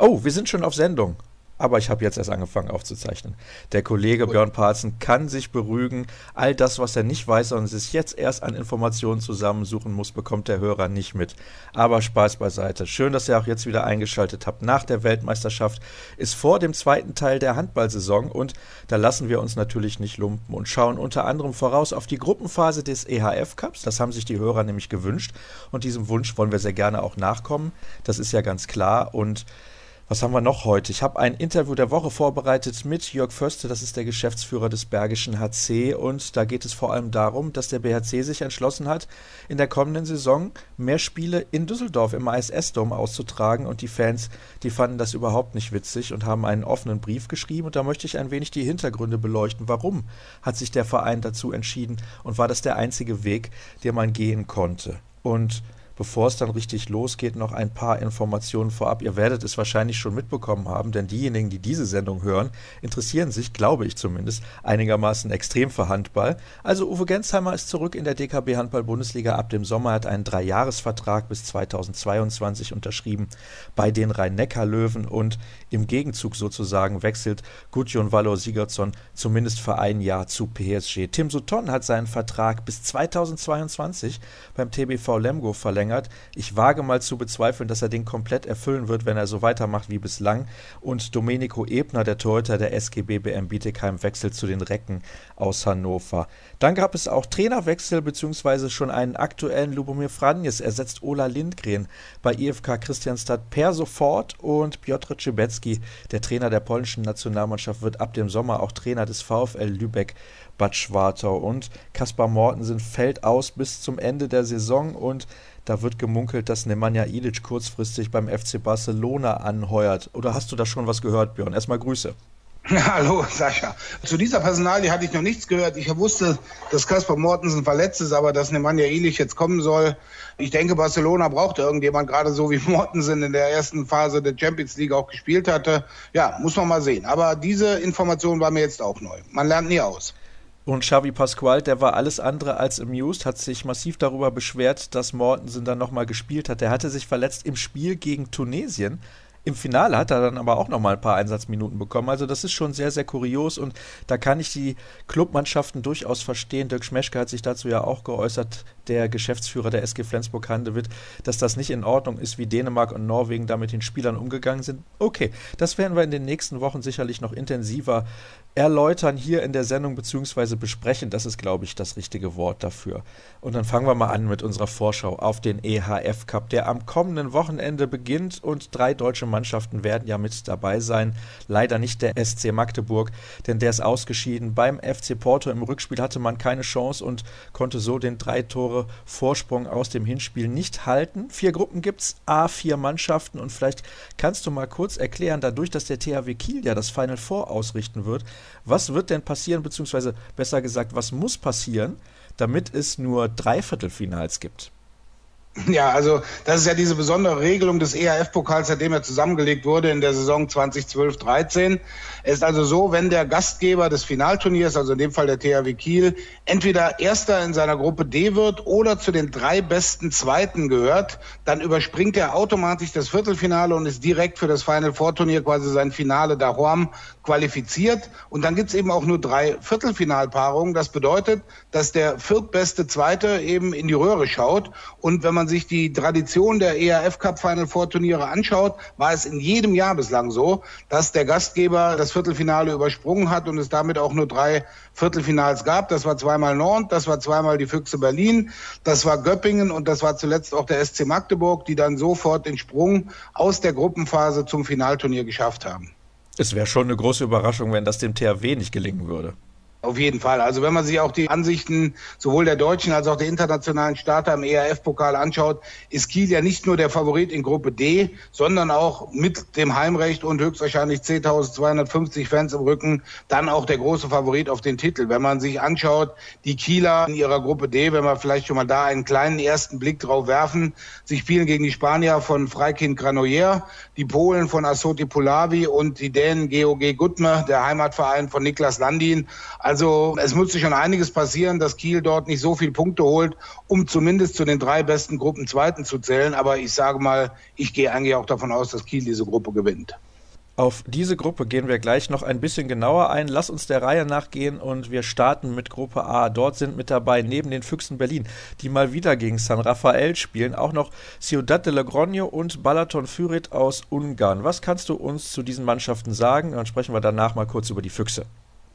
Oh, wir sind schon auf Sendung. Aber ich habe jetzt erst angefangen aufzuzeichnen. Der Kollege Gut. Björn Parzen kann sich beruhigen. All das, was er nicht weiß und sich jetzt erst an Informationen zusammensuchen muss, bekommt der Hörer nicht mit. Aber Spaß beiseite. Schön, dass ihr auch jetzt wieder eingeschaltet habt. Nach der Weltmeisterschaft ist vor dem zweiten Teil der Handballsaison und da lassen wir uns natürlich nicht lumpen und schauen unter anderem voraus auf die Gruppenphase des EHF Cups. Das haben sich die Hörer nämlich gewünscht und diesem Wunsch wollen wir sehr gerne auch nachkommen. Das ist ja ganz klar und was haben wir noch heute? Ich habe ein Interview der Woche vorbereitet mit Jörg Förste, das ist der Geschäftsführer des Bergischen HC. Und da geht es vor allem darum, dass der BHC sich entschlossen hat, in der kommenden Saison mehr Spiele in Düsseldorf im ISS-Dom auszutragen. Und die Fans, die fanden das überhaupt nicht witzig und haben einen offenen Brief geschrieben. Und da möchte ich ein wenig die Hintergründe beleuchten. Warum hat sich der Verein dazu entschieden? Und war das der einzige Weg, den man gehen konnte? Und bevor es dann richtig losgeht, noch ein paar Informationen vorab. Ihr werdet es wahrscheinlich schon mitbekommen haben, denn diejenigen, die diese Sendung hören, interessieren sich, glaube ich zumindest, einigermaßen extrem für Handball. Also Uwe Gensheimer ist zurück in der DKB Handball-Bundesliga ab dem Sommer, hat einen Dreijahresvertrag bis 2022 unterschrieben bei den Rhein-Neckar-Löwen und im Gegenzug sozusagen wechselt Gudjon Valor Sigurdsson zumindest für ein Jahr zu PSG. Tim Sutton hat seinen Vertrag bis 2022 beim TBV Lemgo verlängert verlängert. Ich wage mal zu bezweifeln, dass er den komplett erfüllen wird, wenn er so weitermacht wie bislang. Und Domenico Ebner, der Torhüter der SGB BM Bietigheim, wechselt zu den Recken aus Hannover. Dann gab es auch Trainerwechsel bzw. schon einen aktuellen Lubomir Franjes ersetzt Ola Lindgren bei IFK Christianstadt per sofort und Piotr Cibecki, der Trainer der polnischen Nationalmannschaft, wird ab dem Sommer auch Trainer des VfL Lübeck Bad Schwartau und Kaspar Mortensen fällt aus bis zum Ende der Saison und da wird gemunkelt, dass Nemanja Ilic kurzfristig beim FC Barcelona anheuert. Oder hast du da schon was gehört, Björn? Erstmal Grüße. Hallo, Sascha. Zu dieser Personalie hatte ich noch nichts gehört. Ich wusste, dass Kaspar Mortensen verletzt ist, aber dass Nemanja Ilic jetzt kommen soll. Ich denke, Barcelona braucht irgendjemand, gerade so wie Mortensen in der ersten Phase der Champions League auch gespielt hatte. Ja, muss man mal sehen. Aber diese Information war mir jetzt auch neu. Man lernt nie aus. Und Xavi Pascual, der war alles andere als amused, hat sich massiv darüber beschwert, dass Mortensen dann nochmal gespielt hat. Der hatte sich verletzt im Spiel gegen Tunesien. Im Finale hat er dann aber auch noch mal ein paar Einsatzminuten bekommen. Also das ist schon sehr, sehr kurios und da kann ich die Clubmannschaften durchaus verstehen. Dirk Schmeschke hat sich dazu ja auch geäußert, der Geschäftsführer der SG Flensburg-Handewitt, dass das nicht in Ordnung ist, wie Dänemark und Norwegen da mit den Spielern umgegangen sind. Okay, das werden wir in den nächsten Wochen sicherlich noch intensiver erläutern hier in der Sendung beziehungsweise besprechen. Das ist, glaube ich, das richtige Wort dafür. Und dann fangen wir mal an mit unserer Vorschau auf den EHF Cup, der am kommenden Wochenende beginnt und drei deutsche Mannschaften werden ja mit dabei sein. Leider nicht der SC Magdeburg, denn der ist ausgeschieden. Beim FC Porto im Rückspiel hatte man keine Chance und konnte so den drei Tore Vorsprung aus dem Hinspiel nicht halten. Vier Gruppen gibt es, A, vier Mannschaften und vielleicht kannst du mal kurz erklären, dadurch, dass der THW Kiel ja das Final Four ausrichten wird, was wird denn passieren, beziehungsweise besser gesagt, was muss passieren, damit es nur drei Viertelfinals gibt? Ja, also das ist ja diese besondere Regelung des ERF-Pokals, seitdem er zusammengelegt wurde in der Saison 2012-13. Es ist also so, wenn der Gastgeber des Finalturniers, also in dem Fall der THW Kiel, entweder Erster in seiner Gruppe D wird oder zu den drei besten Zweiten gehört, dann überspringt er automatisch das Viertelfinale und ist direkt für das Final Four Turnier quasi sein Finale da Horm qualifiziert. Und dann gibt's eben auch nur drei Viertelfinalpaarungen. Das bedeutet, dass der viertbeste Zweite eben in die Röhre schaut. Und wenn man sich die Tradition der ERF Cup Final Four Turniere anschaut, war es in jedem Jahr bislang so, dass der Gastgeber das Viertelfinale übersprungen hat und es damit auch nur drei Viertelfinals gab. Das war zweimal Nord, das war zweimal die Füchse Berlin, das war Göppingen und das war zuletzt auch der SC Magdeburg, die dann sofort den Sprung aus der Gruppenphase zum Finalturnier geschafft haben. Es wäre schon eine große Überraschung, wenn das dem THW nicht gelingen würde. Auf jeden Fall. Also wenn man sich auch die Ansichten sowohl der deutschen als auch der internationalen Starter im ERF-Pokal anschaut, ist Kiel ja nicht nur der Favorit in Gruppe D, sondern auch mit dem Heimrecht und höchstwahrscheinlich 10.250 Fans im Rücken dann auch der große Favorit auf den Titel. Wenn man sich anschaut, die Kieler in ihrer Gruppe D, wenn wir vielleicht schon mal da einen kleinen ersten Blick drauf werfen, sie spielen gegen die Spanier von Freikind Granoyer, die Polen von Asoti Pulavi und die Dänen GOG Gutme, der Heimatverein von Niklas Landin Also es musste schon einiges passieren, dass Kiel dort nicht so viele Punkte holt, um zumindest zu den drei besten Gruppen Zweiten zu zählen. Aber ich sage mal, ich gehe eigentlich auch davon aus, dass Kiel diese Gruppe gewinnt. Auf diese Gruppe gehen wir gleich noch ein bisschen genauer ein. Lass uns der Reihe nachgehen und wir starten mit Gruppe A. Dort sind mit dabei neben den Füchsen Berlin, die mal wieder gegen San Rafael spielen, auch noch Ciudad de Logroño und Balaton Fürit aus Ungarn. Was kannst du uns zu diesen Mannschaften sagen? Dann sprechen wir danach mal kurz über die Füchse.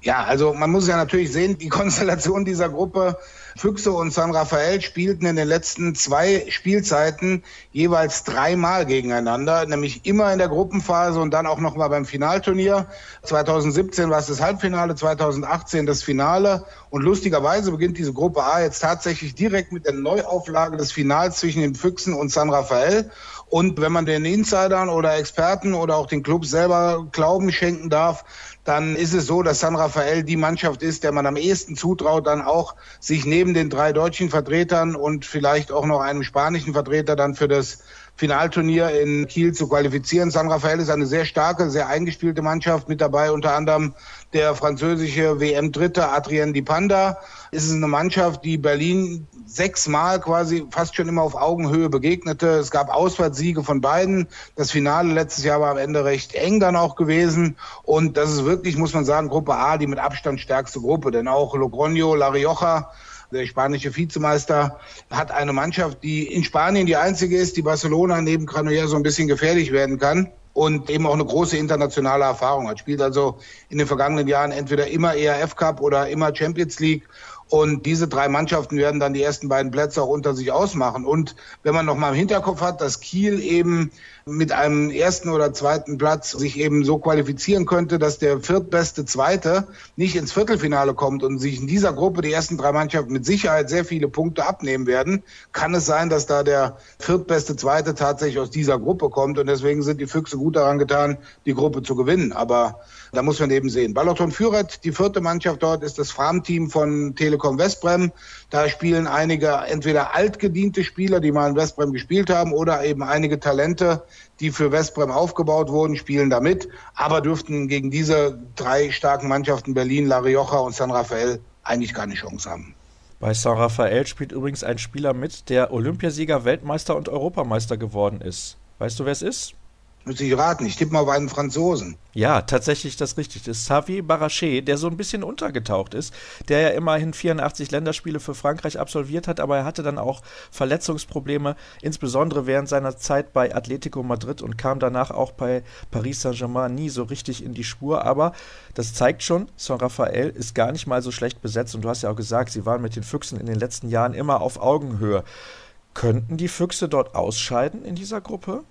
Ja, also man muss ja natürlich sehen, die Konstellation dieser Gruppe, Füchse und San Rafael spielten in den letzten zwei Spielzeiten jeweils dreimal gegeneinander, nämlich immer in der Gruppenphase und dann auch nochmal beim Finalturnier. 2017 war es das Halbfinale, 2018 das Finale und lustigerweise beginnt diese Gruppe A jetzt tatsächlich direkt mit der Neuauflage des Finals zwischen den Füchsen und San Rafael. Und wenn man den Insidern oder Experten oder auch den Clubs selber Glauben schenken darf, dann ist es so, dass San Rafael die Mannschaft ist, der man am ehesten zutraut, dann auch sich neben den drei deutschen Vertretern und vielleicht auch noch einem spanischen Vertreter dann für das Finalturnier in Kiel zu qualifizieren. San Rafael ist eine sehr starke, sehr eingespielte Mannschaft mit dabei, unter anderem der französische WM-Dritte Adrien Di Panda. Es ist eine Mannschaft, die Berlin sechsmal quasi fast schon immer auf Augenhöhe begegnete. Es gab Auswärtssiege von beiden. Das Finale letztes Jahr war am Ende recht eng dann auch gewesen. Und das ist wirklich, muss man sagen, Gruppe A, die mit Abstand stärkste Gruppe. Denn auch Logroño, La Rioja, der spanische Vizemeister, hat eine Mannschaft, die in Spanien die einzige ist, die Barcelona neben Granollers so ein bisschen gefährlich werden kann und eben auch eine große internationale Erfahrung hat. Spielt also in den vergangenen Jahren entweder immer ERF Cup oder immer Champions League und diese drei Mannschaften werden dann die ersten beiden Plätze auch unter sich ausmachen. Und wenn man noch mal im Hinterkopf hat, dass Kiel eben mit einem ersten oder zweiten Platz sich eben so qualifizieren könnte, dass der viertbeste Zweite nicht ins Viertelfinale kommt und sich in dieser Gruppe die ersten drei Mannschaften mit Sicherheit sehr viele Punkte abnehmen werden, kann es sein, dass da der viertbeste Zweite tatsächlich aus dieser Gruppe kommt. Und deswegen sind die Füchse gut daran getan, die Gruppe zu gewinnen. Aber da muss man eben sehen. Balaton Führet, die vierte Mannschaft dort, ist das Farmteam von Telekom Westbrem. Da spielen einige entweder altgediente Spieler, die mal in Westbrem gespielt haben, oder eben einige Talente, die für Westbrem aufgebaut wurden, spielen da mit, aber dürften gegen diese drei starken Mannschaften Berlin, La Rioja und San Rafael eigentlich keine Chance haben. Bei San Rafael spielt übrigens ein Spieler mit, der Olympiasieger, Weltmeister und Europameister geworden ist. Weißt du, wer es ist? Müsste ich raten, ich tippe mal auf einen Franzosen. Ja, tatsächlich das richtig. Das ist Xavi Barachet, der so ein bisschen untergetaucht ist, der ja immerhin 84 Länderspiele für Frankreich absolviert hat, aber er hatte dann auch Verletzungsprobleme, insbesondere während seiner Zeit bei Atletico Madrid und kam danach auch bei Paris Saint-Germain nie so richtig in die Spur. Aber das zeigt schon, Saint Raphael ist gar nicht mal so schlecht besetzt und du hast ja auch gesagt, sie waren mit den Füchsen in den letzten Jahren immer auf Augenhöhe. Könnten die Füchse dort ausscheiden in dieser Gruppe?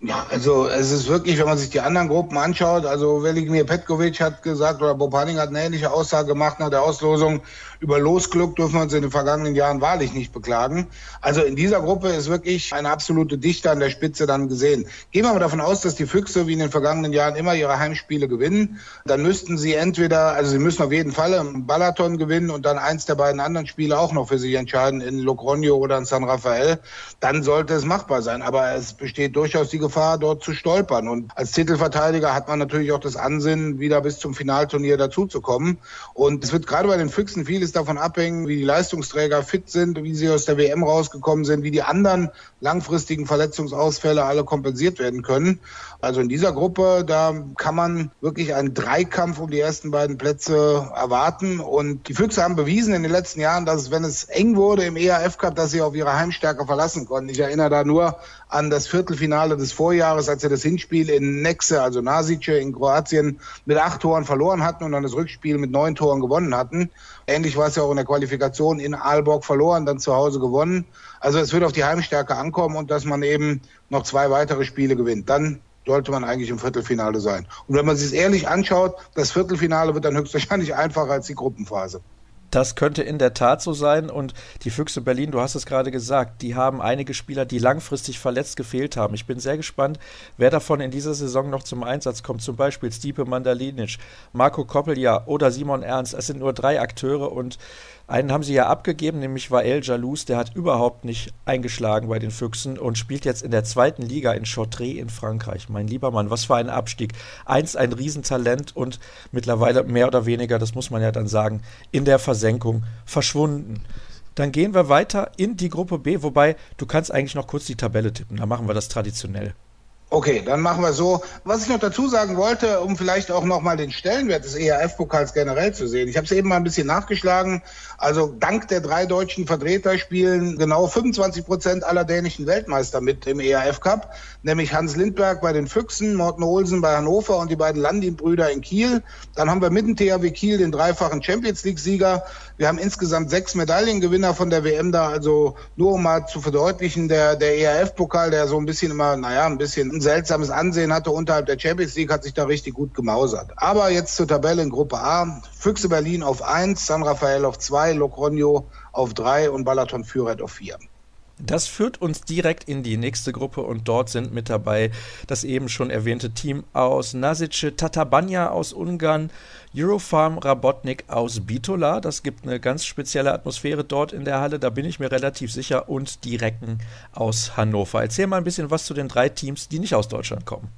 Ja, also es ist wirklich, wenn man sich die anderen Gruppen anschaut, also Velimir Petkovic hat gesagt, oder Bopaning hat eine ähnliche Aussage gemacht nach der Auslosung, über Losglück dürfen wir uns in den vergangenen Jahren wahrlich nicht beklagen. Also in dieser Gruppe ist wirklich eine absolute Dichte an der Spitze dann gesehen. Gehen wir mal davon aus, dass die Füchse wie in den vergangenen Jahren immer ihre Heimspiele gewinnen. Dann müssten sie entweder, also sie müssen auf jeden Fall im Balaton gewinnen und dann eins der beiden anderen Spiele auch noch für sich entscheiden, in Logroño oder in San Rafael. Dann sollte es machbar sein. Aber es besteht durchaus die Gefahr, dort zu stolpern. Und als Titelverteidiger hat man natürlich auch das Ansinnen, wieder bis zum Finalturnier dazuzukommen. Und es wird gerade bei den Füchsen vieles vieles davon abhängen, wie die Leistungsträger fit sind, wie sie aus der WM rausgekommen sind, wie die anderen langfristigen Verletzungsausfälle alle kompensiert werden können. Also in dieser Gruppe, da kann man wirklich einen Dreikampf um die ersten beiden Plätze erwarten. Und die Füchse haben bewiesen in den letzten Jahren, dass wenn es eng wurde im ERF Cup, dass sie auf ihre Heimstärke verlassen konnten. Ich erinnere da nur an das Viertelfinale des Vorjahres, als sie das Hinspiel in Nexe, also Nasice in Kroatien, mit acht Toren verloren hatten und dann das Rückspiel mit neun Toren gewonnen hatten. Ähnlich war es ja auch in der Qualifikation in Aalborg verloren, dann zu Hause gewonnen. Also es wird auf die Heimstärke ankommen und dass man eben noch zwei weitere Spiele gewinnt. Dann sollte man eigentlich im Viertelfinale sein. Und wenn man sich es ehrlich anschaut, das Viertelfinale wird dann höchstwahrscheinlich einfacher als die Gruppenphase. Das könnte in der Tat so sein. Und die Füchse Berlin, du hast es gerade gesagt, die haben einige Spieler, die langfristig verletzt gefehlt haben. Ich bin sehr gespannt, wer davon in dieser Saison noch zum Einsatz kommt. Zum Beispiel Stipe Mandalinic, Marco Koppelja oder Simon Ernst. Es sind nur drei Akteure und Einen haben sie ja abgegeben, nämlich Wael Jalous, der hat überhaupt nicht eingeschlagen bei den Füchsen und spielt jetzt in der zweiten Liga in Chautré in Frankreich. Mein lieber Mann, was für ein Abstieg. Einst ein Riesentalent und mittlerweile mehr oder weniger, das muss man ja dann sagen, in der Versenkung verschwunden. Dann gehen wir weiter in die Gruppe B, wobei du kannst eigentlich noch kurz die Tabelle tippen. Da machen wir das traditionell. Okay, dann machen wir so. Was ich noch dazu sagen wollte, um vielleicht auch nochmal den Stellenwert des ERF-Pokals generell zu sehen. Ich habe es eben mal ein bisschen nachgeschlagen. Also dank der drei deutschen Vertreter spielen genau 25 Prozent aller dänischen Weltmeister mit im ERF-Cup, nämlich Hans Lindberg bei den Füchsen, Morten Olsen bei Hannover und die beiden Landin-Brüder in Kiel. Dann haben wir mit dem THW Kiel den dreifachen Champions League-Sieger. Wir haben insgesamt sechs Medaillengewinner von der WM da. Also nur um mal zu verdeutlichen, der, der ERF-Pokal, der so ein bisschen immer, naja, ein bisschen ein seltsames Ansehen hatte unterhalb der Champions League, hat sich da richtig gut gemausert. Aber jetzt zur Tabelle in Gruppe A. Füchse Berlin auf 1, San Rafael auf 2, Logroño auf 3 und Balaton Führet auf 4. Das führt uns direkt in die nächste Gruppe und dort sind mit dabei das eben schon erwähnte Team aus Nasice, Tatabanya aus Ungarn, Eurofarm Rabotnik aus Bitola. Das gibt eine ganz spezielle Atmosphäre dort in der Halle, da bin ich mir relativ sicher. Und die Recken aus Hannover. Erzähl mal ein bisschen was zu den drei Teams, die nicht aus Deutschland kommen.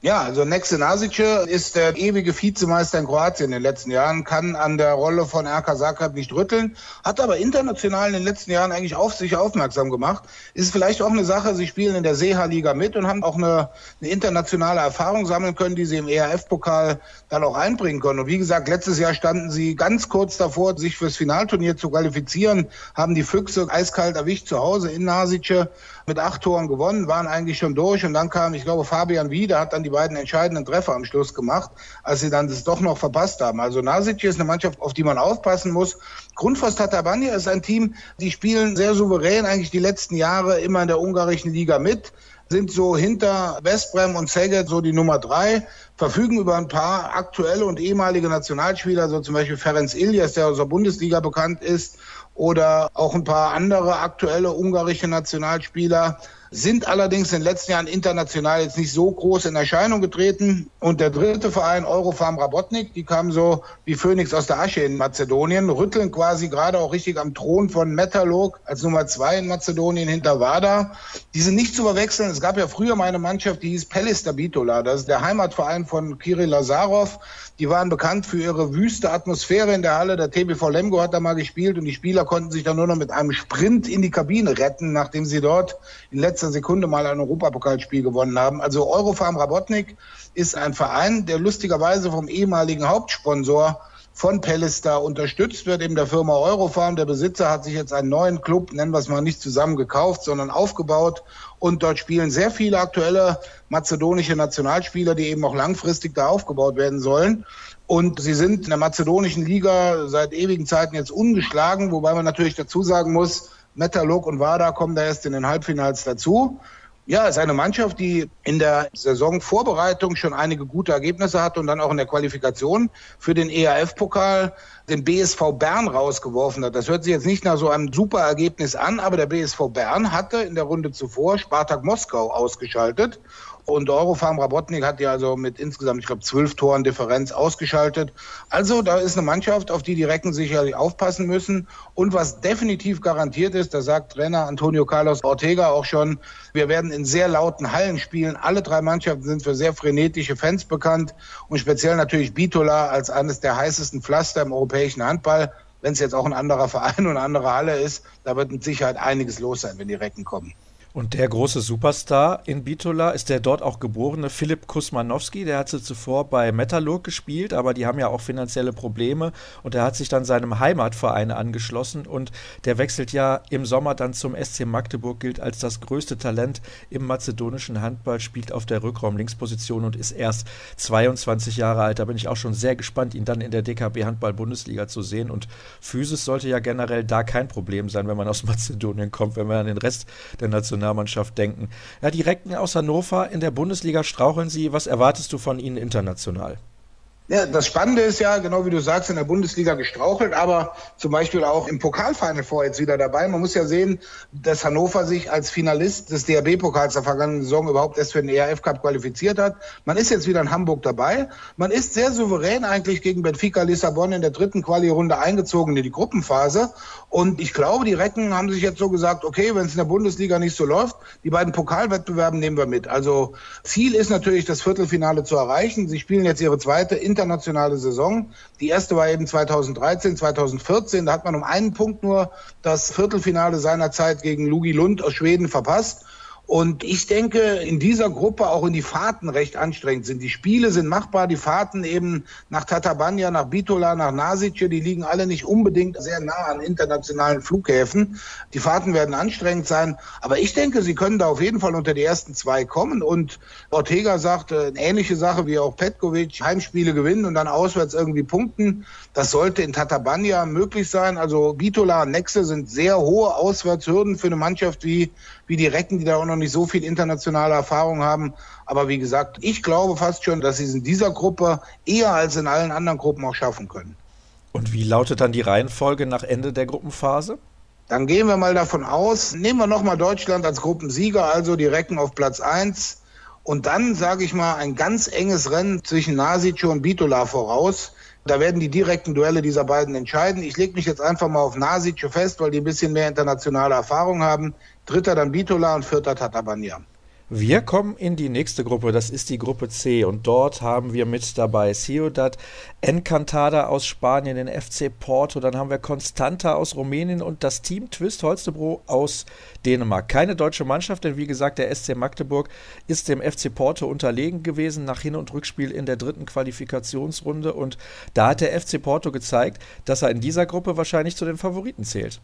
Ja, also Nexe Nasice ist der ewige Vizemeister in Kroatien in den letzten Jahren, kann an der Rolle von RK Zagreb nicht rütteln, hat aber international in den letzten Jahren eigentlich auf sich aufmerksam gemacht. Ist vielleicht auch eine Sache, sie spielen in der Seha-Liga mit und haben auch eine, eine, internationale Erfahrung sammeln können, die sie im ERF-Pokal dann auch einbringen können. Und wie gesagt, letztes Jahr standen sie ganz kurz davor, sich fürs Finalturnier zu qualifizieren, haben die Füchse eiskalt erwischt zu Hause in Nasice mit acht Toren gewonnen, waren eigentlich schon durch und dann kam, ich glaube, Fabian Wieder hat dann die beiden entscheidenden Treffer am Schluss gemacht, als sie dann das doch noch verpasst haben. Also Nasic ist eine Mannschaft, auf die man aufpassen muss. Grundfos Tatabania ist ein Team, die spielen sehr souverän eigentlich die letzten Jahre immer in der ungarischen Liga mit sind so hinter Westbrem und Szeged so die Nummer drei, verfügen über ein paar aktuelle und ehemalige Nationalspieler, so zum Beispiel Ferenc Ilias, der aus der Bundesliga bekannt ist, oder auch ein paar andere aktuelle ungarische Nationalspieler sind allerdings in den letzten Jahren international jetzt nicht so groß in Erscheinung getreten. Und der dritte Verein, Eurofarm Rabotnik, die kam so wie Phönix aus der Asche in Mazedonien, rütteln quasi gerade auch richtig am Thron von Metalog als Nummer zwei in Mazedonien hinter Wada. Die sind nicht zu verwechseln. Es gab ja früher mal eine Mannschaft, die hieß Pelista Bitola. Das ist der Heimatverein von Kirill Lazarov. Die waren bekannt für ihre wüste Atmosphäre in der Halle. Der TBV Lemgo hat da mal gespielt und die Spieler konnten sich dann nur noch mit einem Sprint in die Kabine retten, nachdem sie dort in letzter Sekunde mal ein Europapokalspiel gewonnen haben. Also Eurofarm Rabotnik ist ein Verein, der lustigerweise vom ehemaligen Hauptsponsor von Pellister unterstützt wird, eben der Firma Eurofarm. Der Besitzer hat sich jetzt einen neuen Club, nennen wir es mal nicht zusammen gekauft, sondern aufgebaut. Und dort spielen sehr viele aktuelle mazedonische Nationalspieler, die eben auch langfristig da aufgebaut werden sollen. Und sie sind in der mazedonischen Liga seit ewigen Zeiten jetzt ungeschlagen, wobei man natürlich dazu sagen muss, Metalurg und Wada kommen da erst in den Halbfinals dazu. Ja, ist eine Mannschaft, die in der Saisonvorbereitung schon einige gute Ergebnisse hat und dann auch in der Qualifikation für den EAF-Pokal den BSV Bern rausgeworfen hat. Das hört sich jetzt nicht nach so einem super Ergebnis an, aber der BSV Bern hatte in der Runde zuvor Spartak Moskau ausgeschaltet und Eurofarm Rabotnik hat ja also mit insgesamt, ich glaube, zwölf Toren Differenz ausgeschaltet. Also da ist eine Mannschaft, auf die die Recken sicherlich aufpassen müssen. Und was definitiv garantiert ist, da sagt Trainer Antonio Carlos Ortega auch schon, wir werden in sehr lauten Hallen spielen. Alle drei Mannschaften sind für sehr frenetische Fans bekannt und speziell natürlich Bitola als eines der heißesten Pflaster im europäischen Handball. Wenn es jetzt auch ein anderer Verein und eine andere Halle ist, da wird mit Sicherheit einiges los sein, wenn die Recken kommen. Und der große Superstar in Bitola ist der dort auch geborene Philipp Kusmanowski. Der hatte zuvor bei Metalurg gespielt, aber die haben ja auch finanzielle Probleme. Und er hat sich dann seinem Heimatverein angeschlossen. Und der wechselt ja im Sommer dann zum SC Magdeburg, gilt als das größte Talent im mazedonischen Handball, spielt auf der Rückraum-Linksposition und ist erst 22 Jahre alt. Da bin ich auch schon sehr gespannt, ihn dann in der DKB Handball-Bundesliga zu sehen. Und Physis sollte ja generell da kein Problem sein, wenn man aus Mazedonien kommt, wenn man an den Rest der Nation Nationalmannschaft denken. Ja, die Recken aus Hannover in der Bundesliga straucheln sie. Was erwartest du von ihnen international? Ja, das Spannende ist ja, genau wie du sagst, in der Bundesliga gestrauchelt, aber zum Beispiel auch im Pokalfinal vor jetzt wieder dabei. Man muss ja sehen, dass Hannover sich als Finalist des DRB-Pokals der vergangenen Saison überhaupt erst für den ERF Cup qualifiziert hat. Man ist jetzt wieder in Hamburg dabei. Man ist sehr souverän eigentlich gegen Benfica Lissabon in der dritten Quali-Runde eingezogen in die Gruppenphase. Und ich glaube, die Recken haben sich jetzt so gesagt, okay, wenn es in der Bundesliga nicht so läuft, die beiden Pokalwettbewerben nehmen wir mit. Also Ziel ist natürlich, das Viertelfinale zu erreichen. Sie spielen jetzt ihre zweite internationale Saison. Die erste war eben 2013, 2014. Da hat man um einen Punkt nur das Viertelfinale seinerzeit gegen Lugi Lund aus Schweden verpasst. Und ich denke, in dieser Gruppe auch in die Fahrten recht anstrengend sind. Die Spiele sind machbar, die Fahrten eben nach Tatabanya, nach Bitola, nach Nasice, die liegen alle nicht unbedingt sehr nah an internationalen Flughäfen. Die Fahrten werden anstrengend sein. Aber ich denke, sie können da auf jeden Fall unter die ersten zwei kommen. Und Ortega sagt, äh, ähnliche Sache wie auch Petkovic, Heimspiele gewinnen und dann auswärts irgendwie punkten. Das sollte in Tatabanya möglich sein. Also Bitola und Nexe sind sehr hohe Auswärtshürden für eine Mannschaft wie, wie die Recken, die da auch noch nicht so viel internationale Erfahrung haben. Aber wie gesagt, ich glaube fast schon, dass sie es in dieser Gruppe eher als in allen anderen Gruppen auch schaffen können. Und wie lautet dann die Reihenfolge nach Ende der Gruppenphase? Dann gehen wir mal davon aus, nehmen wir nochmal Deutschland als Gruppensieger, also die Recken auf Platz 1. Und dann, sage ich mal, ein ganz enges Rennen zwischen Nasic und Bitola voraus. Da werden die direkten Duelle dieser beiden entscheiden. Ich lege mich jetzt einfach mal auf Nasic fest, weil die ein bisschen mehr internationale Erfahrung haben. Dritter dann Bitola und vierter Tatabania. Wir kommen in die nächste Gruppe, das ist die Gruppe C und dort haben wir mit dabei Ciudad Encantada aus Spanien, den FC Porto, dann haben wir Constanta aus Rumänien und das Team Twist Holstebro aus Dänemark. Keine deutsche Mannschaft, denn wie gesagt, der SC Magdeburg ist dem FC Porto unterlegen gewesen nach Hin- und Rückspiel in der dritten Qualifikationsrunde und da hat der FC Porto gezeigt, dass er in dieser Gruppe wahrscheinlich zu den Favoriten zählt.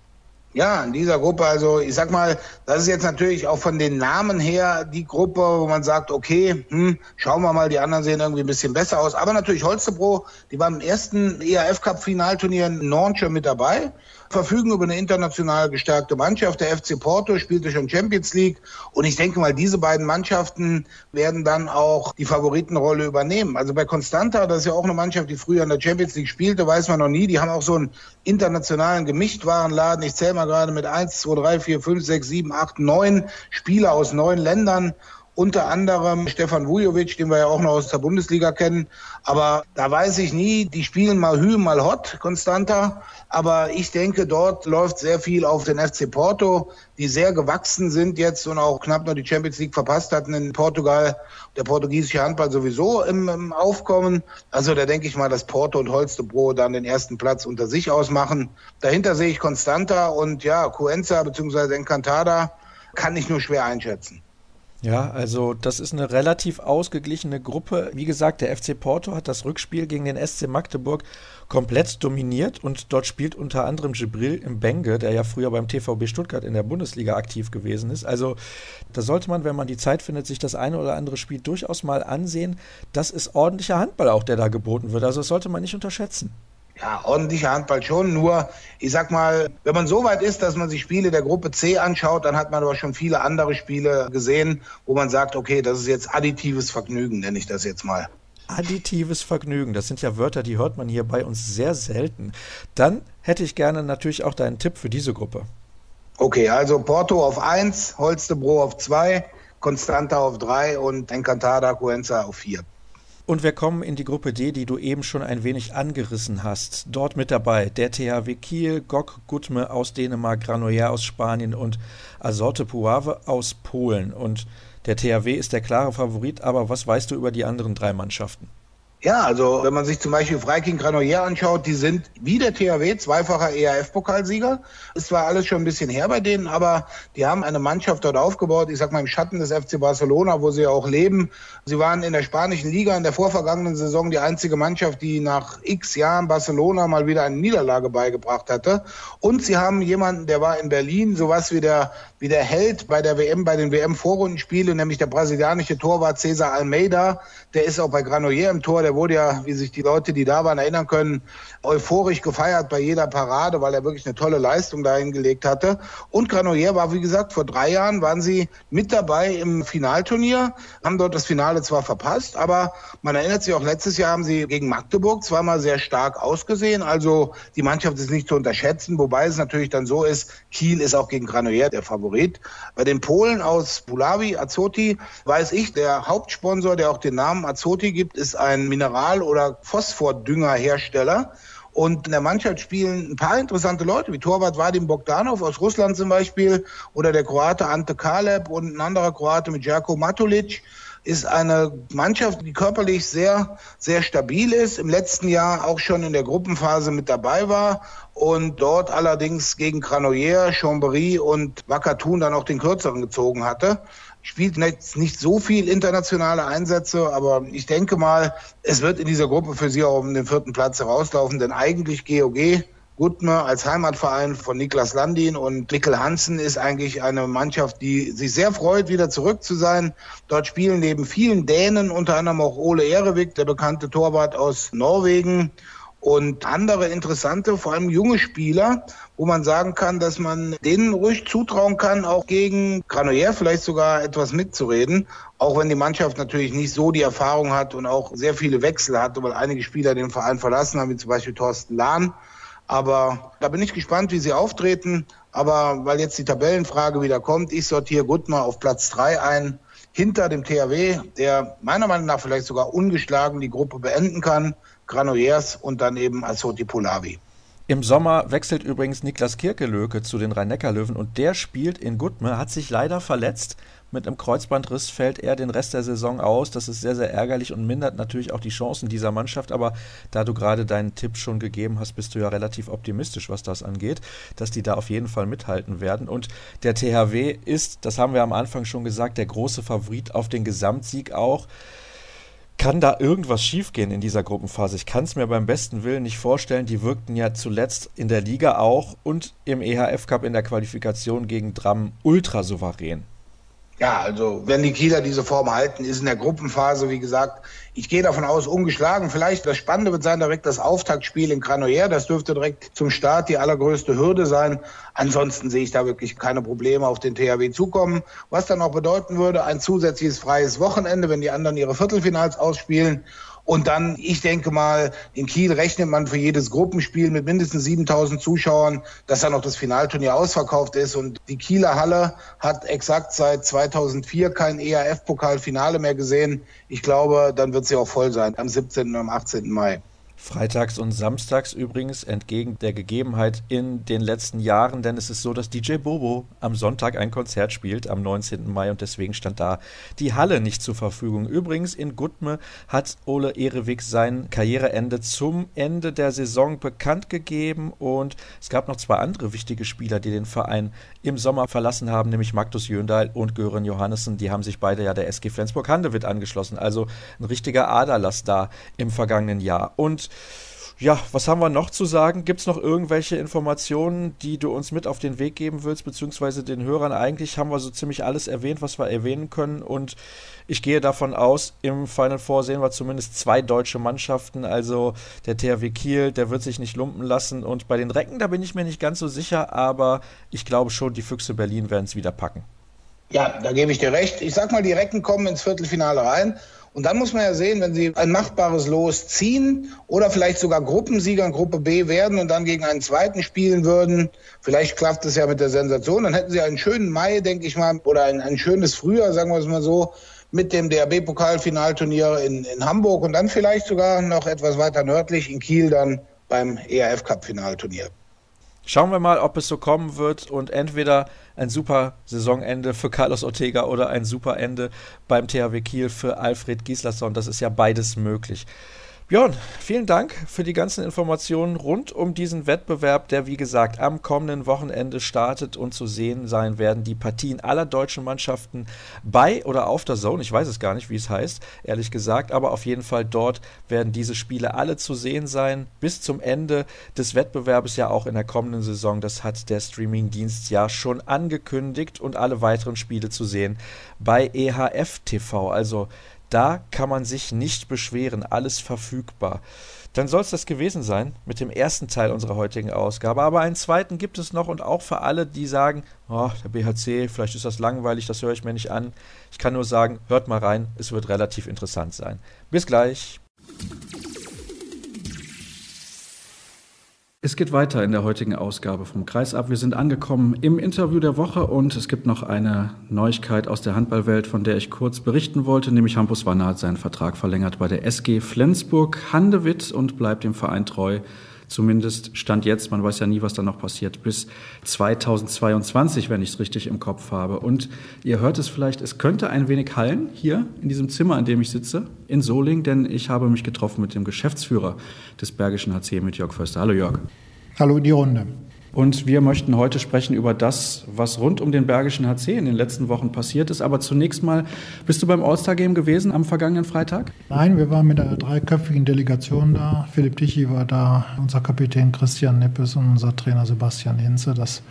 Ja, in dieser Gruppe, also ich sag mal, das ist jetzt natürlich auch von den Namen her die Gruppe, wo man sagt, okay, hm, schauen wir mal, die anderen sehen irgendwie ein bisschen besser aus. Aber natürlich Holstebro, die waren im ersten ERF Cup Finalturnier in Nornche mit dabei verfügen über eine international gestärkte Mannschaft. Der FC Porto spielte schon Champions League. Und ich denke mal, diese beiden Mannschaften werden dann auch die Favoritenrolle übernehmen. Also bei Constanta, das ist ja auch eine Mannschaft, die früher in der Champions League spielte, weiß man noch nie. Die haben auch so einen internationalen Gemischtwarenladen. Ich zähle mal gerade mit 1, 2, 3, 4, 5, 6, 7, 8, 9 Spieler aus neun Ländern unter anderem Stefan Vujovic, den wir ja auch noch aus der Bundesliga kennen. Aber da weiß ich nie, die spielen mal Hü, mal Hot, Constanta. Aber ich denke, dort läuft sehr viel auf den FC Porto, die sehr gewachsen sind jetzt und auch knapp noch die Champions League verpasst hatten in Portugal. Der portugiesische Handball sowieso im, im Aufkommen. Also da denke ich mal, dass Porto und Holstebro dann den ersten Platz unter sich ausmachen. Dahinter sehe ich Constanta und ja, Cuenza bzw. Encantada kann ich nur schwer einschätzen. Ja, also das ist eine relativ ausgeglichene Gruppe. Wie gesagt, der FC Porto hat das Rückspiel gegen den SC Magdeburg komplett dominiert und dort spielt unter anderem Gibril im Benge, der ja früher beim TVB Stuttgart in der Bundesliga aktiv gewesen ist. Also da sollte man, wenn man die Zeit findet, sich das eine oder andere Spiel durchaus mal ansehen. Das ist ordentlicher Handball auch, der da geboten wird. Also das sollte man nicht unterschätzen. Ja, ordentlicher Handball schon. Nur, ich sag mal, wenn man so weit ist, dass man sich Spiele der Gruppe C anschaut, dann hat man aber schon viele andere Spiele gesehen, wo man sagt, okay, das ist jetzt additives Vergnügen, nenne ich das jetzt mal. Additives Vergnügen, das sind ja Wörter, die hört man hier bei uns sehr selten. Dann hätte ich gerne natürlich auch deinen Tipp für diese Gruppe. Okay, also Porto auf 1, Holstebro auf 2, Constanta auf 3 und Encantada Cuenza auf 4. Und wir kommen in die Gruppe D, die du eben schon ein wenig angerissen hast. Dort mit dabei der THW Kiel, Gok Gutme aus Dänemark, Granollers aus Spanien und Azote Puave aus Polen. Und der THW ist der klare Favorit, aber was weißt du über die anderen drei Mannschaften? Ja, also wenn man sich zum Beispiel Freiking Granollers anschaut, die sind wie der THW zweifacher ERF-Pokalsieger. Ist zwar alles schon ein bisschen her bei denen, aber die haben eine Mannschaft dort aufgebaut, ich sag mal im Schatten des FC Barcelona, wo sie ja auch leben. Sie waren in der spanischen Liga in der vorvergangenen Saison die einzige Mannschaft, die nach x Jahren Barcelona mal wieder eine Niederlage beigebracht hatte. Und sie haben jemanden, der war in Berlin, sowas wie der, wie der Held bei der WM, bei den WM-Vorrundenspielen, nämlich der brasilianische Torwart Cesar Almeida. Der ist auch bei Granollers im Tor, der Wurde ja, wie sich die Leute, die da waren, erinnern können, euphorisch gefeiert bei jeder Parade, weil er wirklich eine tolle Leistung da hingelegt hatte. Und Granoyer war, wie gesagt, vor drei Jahren waren sie mit dabei im Finalturnier, haben dort das Finale zwar verpasst, aber man erinnert sich auch, letztes Jahr haben sie gegen Magdeburg zweimal sehr stark ausgesehen. Also die Mannschaft ist nicht zu unterschätzen, wobei es natürlich dann so ist, Kiel ist auch gegen Granoyer der Favorit. Bei den Polen aus Bulawi, Azoti, weiß ich, der Hauptsponsor, der auch den Namen Azoti gibt, ist ein Mineral- oder Phosphordüngerhersteller. Und in der Mannschaft spielen ein paar interessante Leute, wie Torwart Vadim Bogdanov aus Russland zum Beispiel oder der Kroate Ante Kaleb und ein anderer Kroate mit Jerko Matulic ist eine Mannschaft, die körperlich sehr, sehr stabil ist, im letzten Jahr auch schon in der Gruppenphase mit dabei war und dort allerdings gegen Granollers, Chambéry und Wakatun dann auch den kürzeren gezogen hatte. Spielt jetzt nicht so viel internationale Einsätze, aber ich denke mal, es wird in dieser Gruppe für sie auch um den vierten Platz herauslaufen, denn eigentlich GOG Gutme als Heimatverein von Niklas Landin und Mikkel Hansen ist eigentlich eine Mannschaft, die sich sehr freut, wieder zurück zu sein. Dort spielen neben vielen Dänen, unter anderem auch Ole Erevik, der bekannte Torwart aus Norwegen und andere interessante, vor allem junge Spieler, wo man sagen kann, dass man denen ruhig zutrauen kann, auch gegen Granollers vielleicht sogar etwas mitzureden, auch wenn die Mannschaft natürlich nicht so die Erfahrung hat und auch sehr viele Wechsel hat, weil einige Spieler den Verein verlassen haben, wie zum Beispiel Thorsten Lahn. Aber da bin ich gespannt, wie sie auftreten. Aber weil jetzt die Tabellenfrage wieder kommt, ich sortiere Gutmar auf Platz drei ein, hinter dem THW, der meiner Meinung nach vielleicht sogar ungeschlagen die Gruppe beenden kann. Granollers und dann eben Azoti Polavi. Im Sommer wechselt übrigens Niklas Kirkelöke zu den Rhein-Neckar-Löwen und der spielt in Gutme, hat sich leider verletzt. Mit einem Kreuzbandriss fällt er den Rest der Saison aus. Das ist sehr, sehr ärgerlich und mindert natürlich auch die Chancen dieser Mannschaft. Aber da du gerade deinen Tipp schon gegeben hast, bist du ja relativ optimistisch, was das angeht, dass die da auf jeden Fall mithalten werden. Und der THW ist, das haben wir am Anfang schon gesagt, der große Favorit auf den Gesamtsieg auch. Kann da irgendwas schiefgehen in dieser Gruppenphase? Ich kann es mir beim besten Willen nicht vorstellen. Die wirkten ja zuletzt in der Liga auch und im EHF Cup in der Qualifikation gegen Dram ultra souverän. Ja, also wenn die Kieler diese Form halten, ist in der Gruppenphase, wie gesagt, ich gehe davon aus, ungeschlagen. Vielleicht das Spannende wird sein direkt das Auftaktspiel in Granollers. Das dürfte direkt zum Start die allergrößte Hürde sein. Ansonsten sehe ich da wirklich keine Probleme auf den THW zukommen. Was dann auch bedeuten würde, ein zusätzliches freies Wochenende, wenn die anderen ihre Viertelfinals ausspielen. Und dann, ich denke mal, in Kiel rechnet man für jedes Gruppenspiel mit mindestens 7000 Zuschauern, dass dann noch das Finalturnier ausverkauft ist. Und die Kieler Halle hat exakt seit 2004 kein ERF-Pokalfinale mehr gesehen. Ich glaube, dann wird sie auch voll sein am 17. und am 18. Mai. Freitags und samstags übrigens entgegen der Gegebenheit in den letzten Jahren, denn es ist so, dass DJ Bobo am Sonntag ein Konzert spielt, am 19. Mai und deswegen stand da die Halle nicht zur Verfügung. Übrigens in Gutme hat Ole Erewig sein Karriereende zum Ende der Saison bekannt gegeben und es gab noch zwei andere wichtige Spieler, die den Verein im Sommer verlassen haben, nämlich Magnus Jöndal und Gören Johannessen. Die haben sich beide ja der SG Flensburg-Handewitt angeschlossen, also ein richtiger Aderlass da im vergangenen Jahr. Und ja, was haben wir noch zu sagen? Gibt es noch irgendwelche Informationen, die du uns mit auf den Weg geben willst, beziehungsweise den Hörern? Eigentlich haben wir so ziemlich alles erwähnt, was wir erwähnen können. Und ich gehe davon aus, im Final Four sehen wir zumindest zwei deutsche Mannschaften. Also der THW Kiel, der wird sich nicht lumpen lassen. Und bei den Recken, da bin ich mir nicht ganz so sicher, aber ich glaube schon, die Füchse Berlin werden es wieder packen. Ja, da gebe ich dir recht. Ich sag mal, die Recken kommen ins Viertelfinale rein. Und dann muss man ja sehen, wenn sie ein machbares Los ziehen oder vielleicht sogar Gruppensieger in Gruppe B werden und dann gegen einen zweiten spielen würden, vielleicht klappt es ja mit der Sensation, dann hätten sie einen schönen Mai, denke ich mal, oder ein, ein schönes Frühjahr, sagen wir es mal so, mit dem DRB-Pokalfinalturnier in, in Hamburg und dann vielleicht sogar noch etwas weiter nördlich in Kiel dann beim ERF-Cup-Finalturnier. Schauen wir mal, ob es so kommen wird und entweder ein super Saisonende für Carlos Ortega oder ein super Ende beim THW Kiel für Alfred Gislason. Das ist ja beides möglich. Björn, vielen Dank für die ganzen Informationen rund um diesen Wettbewerb, der wie gesagt am kommenden Wochenende startet und zu sehen sein werden die Partien aller deutschen Mannschaften bei oder auf der Zone. Ich weiß es gar nicht, wie es heißt, ehrlich gesagt, aber auf jeden Fall dort werden diese Spiele alle zu sehen sein bis zum Ende des Wettbewerbs ja auch in der kommenden Saison. Das hat der Streamingdienst ja schon angekündigt und alle weiteren Spiele zu sehen bei EHF TV. Also Da kann man sich nicht beschweren, alles verfügbar. Dann soll es das gewesen sein mit dem ersten Teil unserer heutigen Ausgabe. Aber einen zweiten gibt es noch und auch für alle, die sagen, oh, der BHC, vielleicht ist das langweilig, das höre ich mir nicht an. Ich kann nur sagen, hört mal rein, es wird relativ interessant sein. Bis gleich. Es geht weiter in der heutigen Ausgabe vom Kreisab. Wir sind angekommen im Interview der Woche und es gibt noch eine Neuigkeit aus der Handballwelt, von der ich kurz berichten wollte, nämlich Hampus Wanner hat seinen Vertrag verlängert bei der SG Flensburg Handewitt und bleibt dem Verein treu. Zumindest stand jetzt, man weiß ja nie, was da noch passiert, bis 2022, wenn ich es richtig im Kopf habe. Und ihr hört es vielleicht, es könnte ein wenig hallen hier in diesem Zimmer, in dem ich sitze, in Soling, denn ich habe mich getroffen mit dem Geschäftsführer des Bergischen HC, mit Jörg Förster. Hallo Jörg. Hallo die Runde. Und wir möchten heute sprechen über das, was rund um den Bergischen HC in den letzten Wochen passiert ist. Aber zunächst mal, bist du beim All-Star-Game gewesen am vergangenen Freitag? Nein, wir waren mit einer dreiköpfigen Delegation da. Philipp Tichy war da, unser Kapitän Christian Nippes und unser Trainer Sebastian Hinze. Das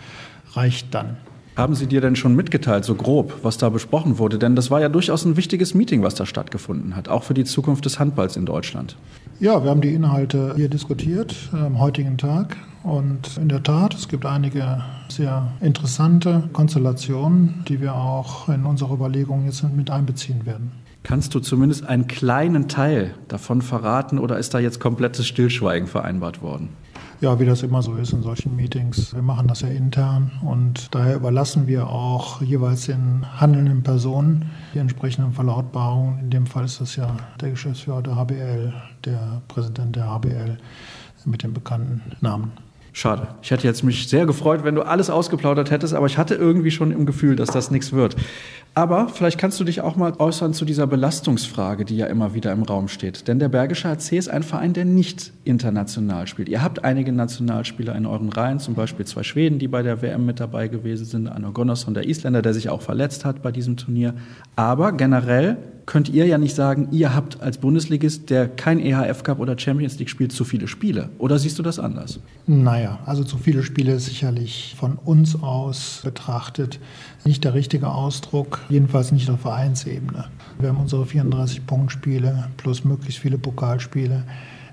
reicht dann. Haben Sie dir denn schon mitgeteilt, so grob, was da besprochen wurde? Denn das war ja durchaus ein wichtiges Meeting, was da stattgefunden hat, auch für die Zukunft des Handballs in Deutschland. Ja, wir haben die Inhalte hier diskutiert am heutigen Tag. Und in der Tat, es gibt einige sehr interessante Konstellationen, die wir auch in unsere Überlegungen jetzt mit einbeziehen werden. Kannst du zumindest einen kleinen Teil davon verraten oder ist da jetzt komplettes Stillschweigen vereinbart worden? Ja, wie das immer so ist in solchen Meetings. Wir machen das ja intern und daher überlassen wir auch jeweils den handelnden Personen die entsprechenden Verlautbarungen. In dem Fall ist das ja der Geschäftsführer der HBL, der Präsident der HBL mit dem bekannten Namen. Schade. Ich hätte jetzt mich sehr gefreut, wenn du alles ausgeplaudert hättest, aber ich hatte irgendwie schon im Gefühl, dass das nichts wird. Aber vielleicht kannst du dich auch mal äußern zu dieser Belastungsfrage, die ja immer wieder im Raum steht. Denn der Bergische HC ist ein Verein, der nicht international spielt. Ihr habt einige Nationalspieler in euren Reihen, zum Beispiel zwei Schweden, die bei der WM mit dabei gewesen sind, Anna Gunnarsson, der Isländer, der sich auch verletzt hat bei diesem Turnier. Aber generell könnt ihr ja nicht sagen, ihr habt als Bundesligist, der kein EHF Cup oder Champions League spielt, zu viele Spiele. Oder siehst du das anders? Naja, also zu viele Spiele ist sicherlich von uns aus betrachtet nicht der richtige Ausdruck, jedenfalls nicht auf Vereinsebene. Wir haben unsere 34 Punktspiele plus möglichst viele Pokalspiele.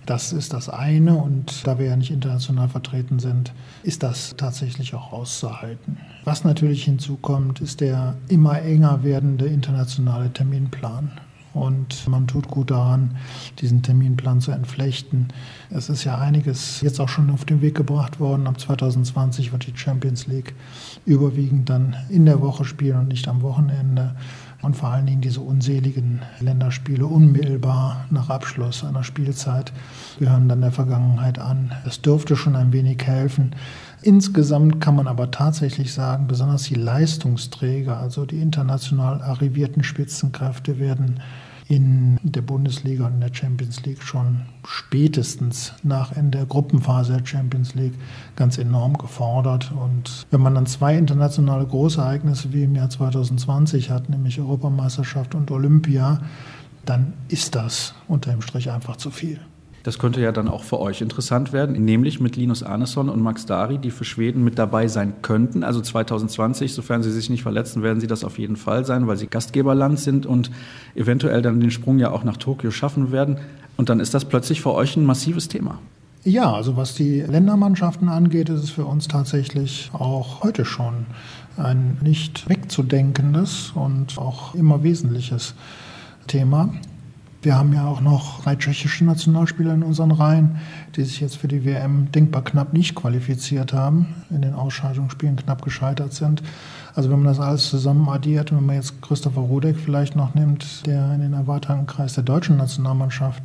Das ist das eine und da wir ja nicht international vertreten sind, ist das tatsächlich auch auszuhalten. Was natürlich hinzukommt, ist der immer enger werdende internationale Terminplan. Und man tut gut daran, diesen Terminplan zu entflechten. Es ist ja einiges jetzt auch schon auf den Weg gebracht worden. Ab 2020 wird die Champions League überwiegend dann in der Woche spielen und nicht am Wochenende und vor allen Dingen diese unseligen Länderspiele unmittelbar nach Abschluss einer Spielzeit gehören dann der Vergangenheit an. Es dürfte schon ein wenig helfen. Insgesamt kann man aber tatsächlich sagen, besonders die Leistungsträger, also die international arrivierten Spitzenkräfte werden in der Bundesliga und in der Champions League schon spätestens nach Ende der Gruppenphase der Champions League ganz enorm gefordert. Und wenn man dann zwei internationale Großereignisse wie im Jahr 2020 hat, nämlich Europameisterschaft und Olympia, dann ist das unter dem Strich einfach zu viel. Das könnte ja dann auch für euch interessant werden, nämlich mit Linus Arneson und Max Dari, die für Schweden mit dabei sein könnten. Also 2020, sofern sie sich nicht verletzen, werden sie das auf jeden Fall sein, weil sie Gastgeberland sind und eventuell dann den Sprung ja auch nach Tokio schaffen werden. Und dann ist das plötzlich für euch ein massives Thema. Ja, also was die Ländermannschaften angeht, ist es für uns tatsächlich auch heute schon ein nicht wegzudenkendes und auch immer wesentliches Thema. Wir haben ja auch noch drei tschechische Nationalspieler in unseren Reihen, die sich jetzt für die WM denkbar knapp nicht qualifiziert haben, in den Ausscheidungsspielen knapp gescheitert sind. Also wenn man das alles zusammen addiert, wenn man jetzt Christopher Rudek vielleicht noch nimmt, der in den erweiterten Kreis der deutschen Nationalmannschaft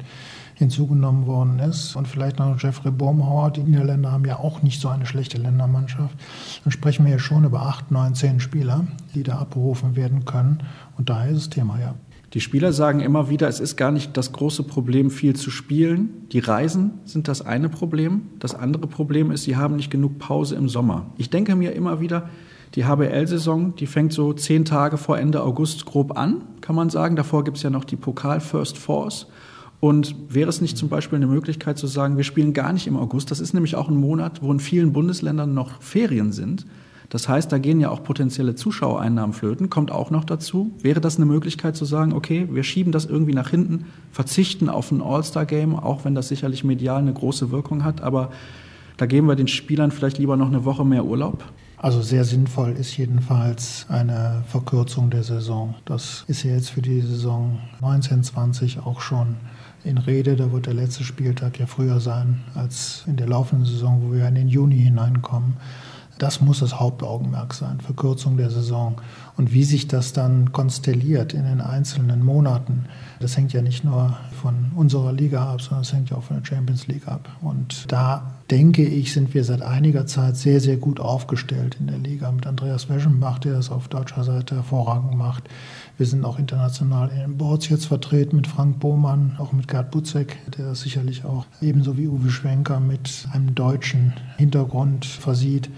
hinzugenommen worden ist und vielleicht noch Jeffrey Bohmhauer, die Niederländer haben ja auch nicht so eine schlechte Ländermannschaft, dann sprechen wir ja schon über acht, neun, zehn Spieler, die da abberufen werden können und daher ist das Thema ja. Die Spieler sagen immer wieder, es ist gar nicht das große Problem, viel zu spielen. Die Reisen sind das eine Problem. Das andere Problem ist, sie haben nicht genug Pause im Sommer. Ich denke mir immer wieder, die HBL-Saison, die fängt so zehn Tage vor Ende August grob an, kann man sagen. Davor gibt es ja noch die Pokal First Force. Und wäre es nicht zum Beispiel eine Möglichkeit zu sagen, wir spielen gar nicht im August? Das ist nämlich auch ein Monat, wo in vielen Bundesländern noch Ferien sind Das heißt, da gehen ja auch potenzielle Zuschauereinnahmen flöten, kommt auch noch dazu. Wäre das eine Möglichkeit zu sagen, okay, wir schieben das irgendwie nach hinten, verzichten auf ein All-Star-Game, auch wenn das sicherlich medial eine große Wirkung hat, aber da geben wir den Spielern vielleicht lieber noch eine Woche mehr Urlaub? Also sehr sinnvoll ist jedenfalls eine Verkürzung der Saison. Das ist ja jetzt für die Saison 1920 auch schon in Rede. Da wird der letzte Spieltag ja früher sein als in der laufenden Saison, wo wir in den Juni hineinkommen. Das muss das Hauptaugenmerk sein, Verkürzung der Saison. Und wie sich das dann konstelliert in den einzelnen Monaten, das hängt ja nicht nur von unserer Liga ab, sondern es hängt ja auch von der Champions League ab. Und da denke ich, sind wir seit einiger Zeit sehr, sehr gut aufgestellt in der Liga mit Andreas Weschenbach, der das auf deutscher Seite hervorragend macht. Wir sind auch international in den Boards jetzt vertreten mit Frank Bohmann, auch mit Gerd Butzek, der das sicherlich auch ebenso wie Uwe Schwenker mit einem deutschen Hintergrund versieht.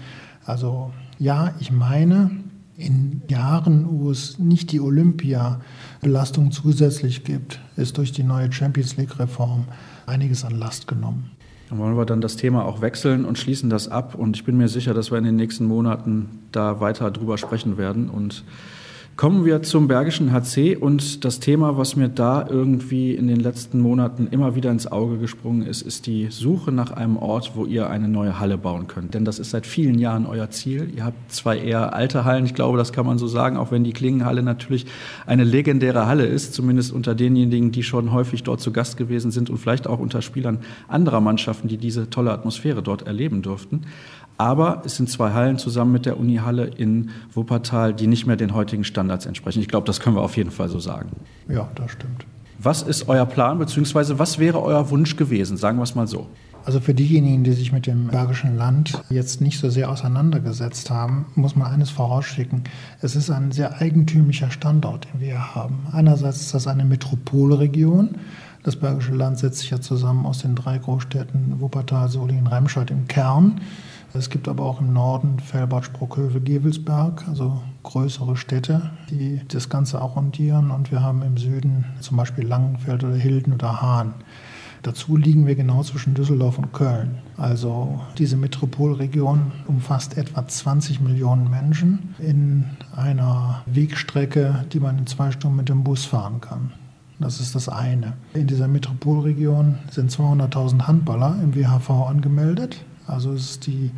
Also ja, ich meine, in Jahren, wo es nicht die Olympia-Belastung zusätzlich gibt, ist durch die neue Champions League-Reform einiges an Last genommen. Dann wollen wir dann das Thema auch wechseln und schließen das ab. Und ich bin mir sicher, dass wir in den nächsten Monaten da weiter drüber sprechen werden und Kommen wir zum Bergischen HC und das Thema, was mir da irgendwie in den letzten Monaten immer wieder ins Auge gesprungen ist, ist die Suche nach einem Ort, wo ihr eine neue Halle bauen könnt. Denn das ist seit vielen Jahren euer Ziel. Ihr habt zwei eher alte Hallen, ich glaube, das kann man so sagen, auch wenn die Klingenhalle natürlich eine legendäre Halle ist, zumindest unter denjenigen, die schon häufig dort zu Gast gewesen sind und vielleicht auch unter Spielern anderer Mannschaften, die diese tolle Atmosphäre dort erleben durften. Aber es sind zwei Hallen zusammen mit der Unihalle in Wuppertal, die nicht mehr den heutigen Standards entsprechen. Ich glaube, das können wir auf jeden Fall so sagen. Ja, das stimmt. Was ist euer Plan, beziehungsweise was wäre euer Wunsch gewesen? Sagen wir es mal so. Also für diejenigen, die sich mit dem Bergischen Land jetzt nicht so sehr auseinandergesetzt haben, muss man eines vorausschicken. Es ist ein sehr eigentümlicher Standort, den wir haben. Einerseits ist das eine Metropolregion. Das Bergische Land setzt sich ja zusammen aus den drei Großstädten Wuppertal, Solingen, Remscheid im Kern. Es gibt aber auch im Norden Fellbad, Sprockhövel, Gewelsberg, also größere Städte, die das Ganze arrondieren. Und wir haben im Süden zum Beispiel Langenfeld oder Hilden oder Hahn. Dazu liegen wir genau zwischen Düsseldorf und Köln. Also diese Metropolregion umfasst etwa 20 Millionen Menschen in einer Wegstrecke, die man in zwei Stunden mit dem Bus fahren kann. Das ist das eine. In dieser Metropolregion sind 200.000 Handballer im WHV angemeldet. Also es ist die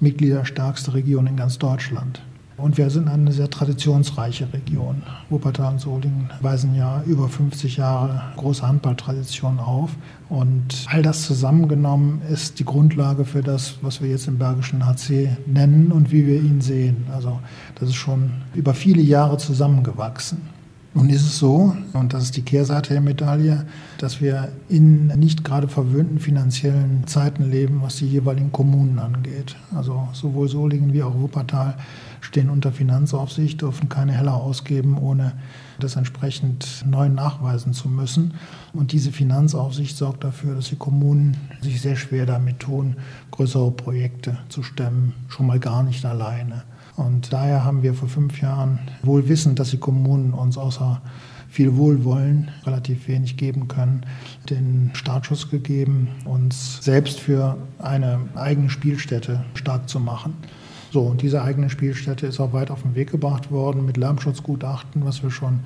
mitgliederstärkste Region in ganz Deutschland. Und wir sind eine sehr traditionsreiche Region. Wuppertal und Solingen weisen ja über 50 Jahre große Handballtradition auf. Und all das zusammengenommen ist die Grundlage für das, was wir jetzt im Bergischen HC nennen und wie wir ihn sehen. Also das ist schon über viele Jahre zusammengewachsen. Nun ist es so, und das ist die Kehrseite der Medaille, dass wir in nicht gerade verwöhnten finanziellen Zeiten leben, was die jeweiligen Kommunen angeht. Also sowohl Solingen wie auch Wuppertal stehen unter Finanzaufsicht, dürfen keine Heller ausgeben, ohne das entsprechend neu nachweisen zu müssen. Und diese Finanzaufsicht sorgt dafür, dass die Kommunen sich sehr schwer damit tun, größere Projekte zu stemmen, schon mal gar nicht alleine. Und daher haben wir vor fünf Jahren, wohl wissend, dass die Kommunen uns außer viel Wohlwollen relativ wenig geben können, den Startschuss gegeben, uns selbst für eine eigene Spielstätte stark zu machen. So, und diese eigene Spielstätte ist auch weit auf den Weg gebracht worden mit Lärmschutzgutachten, was wir schon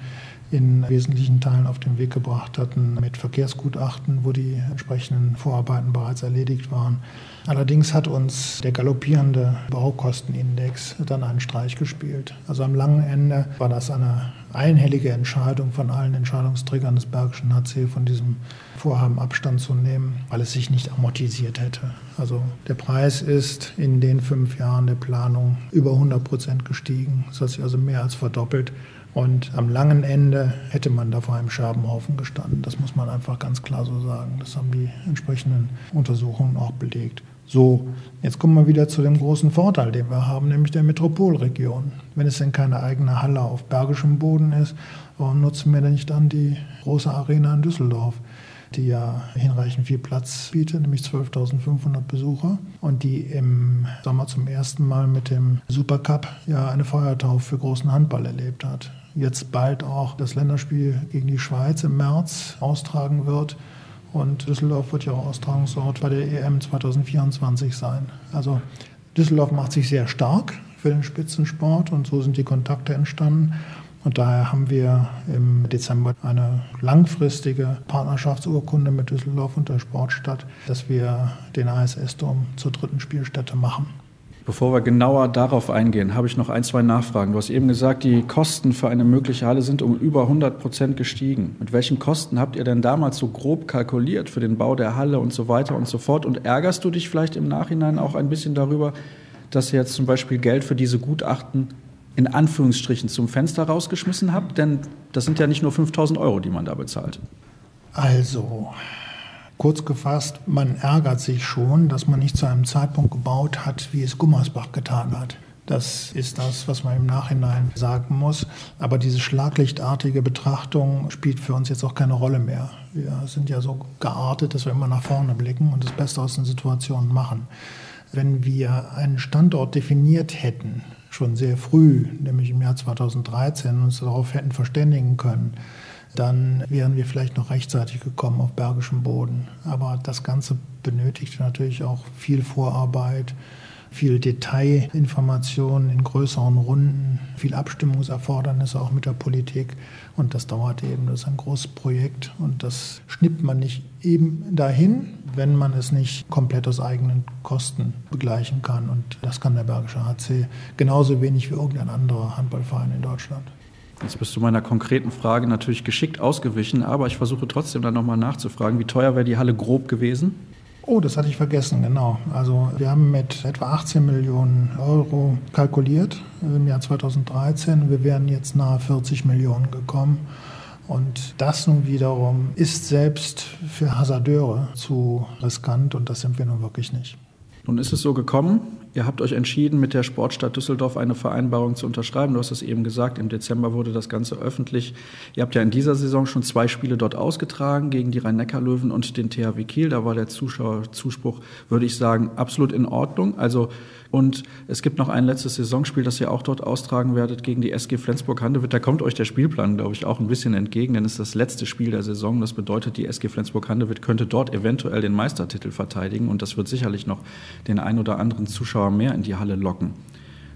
in wesentlichen Teilen auf den Weg gebracht hatten, mit Verkehrsgutachten, wo die entsprechenden Vorarbeiten bereits erledigt waren. Allerdings hat uns der galoppierende Baukostenindex dann einen Streich gespielt. Also am langen Ende war das eine einhellige Entscheidung von allen Entscheidungsträgern des Bergischen HC von diesem Vorhaben Abstand zu nehmen, weil es sich nicht amortisiert hätte. Also der Preis ist in den fünf Jahren der Planung über 100 Prozent gestiegen. Das hat sich also mehr als verdoppelt. Und am langen Ende hätte man da vor einem Scherbenhaufen gestanden. Das muss man einfach ganz klar so sagen. Das haben die entsprechenden Untersuchungen auch belegt. So, jetzt kommen wir wieder zu dem großen Vorteil, den wir haben, nämlich der Metropolregion. Wenn es denn keine eigene Halle auf bergischem Boden ist, warum nutzen wir denn nicht dann die große Arena in Düsseldorf? Die ja hinreichend viel Platz bietet, nämlich 12.500 Besucher und die im Sommer zum ersten Mal mit dem Supercup ja eine Feuertaufe für großen Handball erlebt hat. Jetzt bald auch das Länderspiel gegen die Schweiz im März austragen wird und Düsseldorf wird ja auch Austragungsort bei der EM 2024 sein. Also Düsseldorf macht sich sehr stark für den Spitzensport und so sind die Kontakte entstanden. Und daher haben wir im Dezember eine langfristige Partnerschaftsurkunde mit Düsseldorf und der Sportstadt, dass wir den ASS-Dom zur dritten Spielstätte machen. Bevor wir genauer darauf eingehen, habe ich noch ein, zwei Nachfragen. Du hast eben gesagt, die Kosten für eine mögliche Halle sind um über 100 Prozent gestiegen. Mit welchen Kosten habt ihr denn damals so grob kalkuliert für den Bau der Halle und so weiter und so fort? Und ärgerst du dich vielleicht im Nachhinein auch ein bisschen darüber, dass jetzt zum Beispiel Geld für diese Gutachten in Anführungsstrichen zum Fenster rausgeschmissen habt? Denn das sind ja nicht nur 5000 Euro, die man da bezahlt. Also, Kurz gefasst, man ärgert sich schon, dass man nicht zu einem Zeitpunkt gebaut hat, wie es Gummersbach getan hat. Das ist das, was man im Nachhinein sagen muss. Aber diese schlaglichtartige Betrachtung spielt für uns jetzt auch keine Rolle mehr. Wir sind ja so geartet, dass wir immer nach vorne blicken und das Beste aus den Situationen machen. Wenn wir einen Standort definiert hätten, schon sehr früh, nämlich im Jahr 2013, uns darauf hätten verständigen können, dann wären wir vielleicht noch rechtzeitig gekommen auf bergischem Boden. Aber das Ganze benötigt natürlich auch viel Vorarbeit, viel Detailinformationen in größeren Runden, viel Abstimmungserfordernisse auch mit der Politik. Und das dauert eben. Das ist ein großes Projekt und das schnippt man nicht eben dahin, wenn man es nicht komplett aus eigenen Kosten begleichen kann. Und das kann der Bergische HC genauso wenig wie irgendein anderer Handballverein in Deutschland. Jetzt bist du meiner konkreten Frage natürlich geschickt ausgewichen, aber ich versuche trotzdem dann nochmal nachzufragen, wie teuer wäre die Halle grob gewesen? Oh, das hatte ich vergessen, genau. Also wir haben mit etwa 18 Millionen Euro kalkuliert im Jahr 2013. Wir wären jetzt nahe 40 Millionen gekommen. Und das nun wiederum ist selbst für Hasardeure zu riskant und das sind wir nun wirklich nicht. Nun ist es so gekommen, Ihr habt euch entschieden, mit der Sportstadt Düsseldorf eine Vereinbarung zu unterschreiben. Du hast es eben gesagt, im Dezember wurde das Ganze öffentlich. Ihr habt ja in dieser Saison schon zwei Spiele dort ausgetragen gegen die Rhein-Neckar-Löwen und den THW Kiel. Da war der Zuschauerzuspruch, würde ich sagen, absolut in Ordnung. Also und es gibt noch ein letztes Saisonspiel, das ihr auch dort austragen werdet gegen die SG Flensburg-Handewitt. Da kommt euch der Spielplan, glaube ich, auch ein bisschen entgegen, denn es ist das letzte Spiel der Saison. Das bedeutet, die SG Flensburg-Handewitt könnte dort eventuell den Meistertitel verteidigen und das wird sicherlich noch den ein oder anderen Zuschauer mehr in die Halle locken.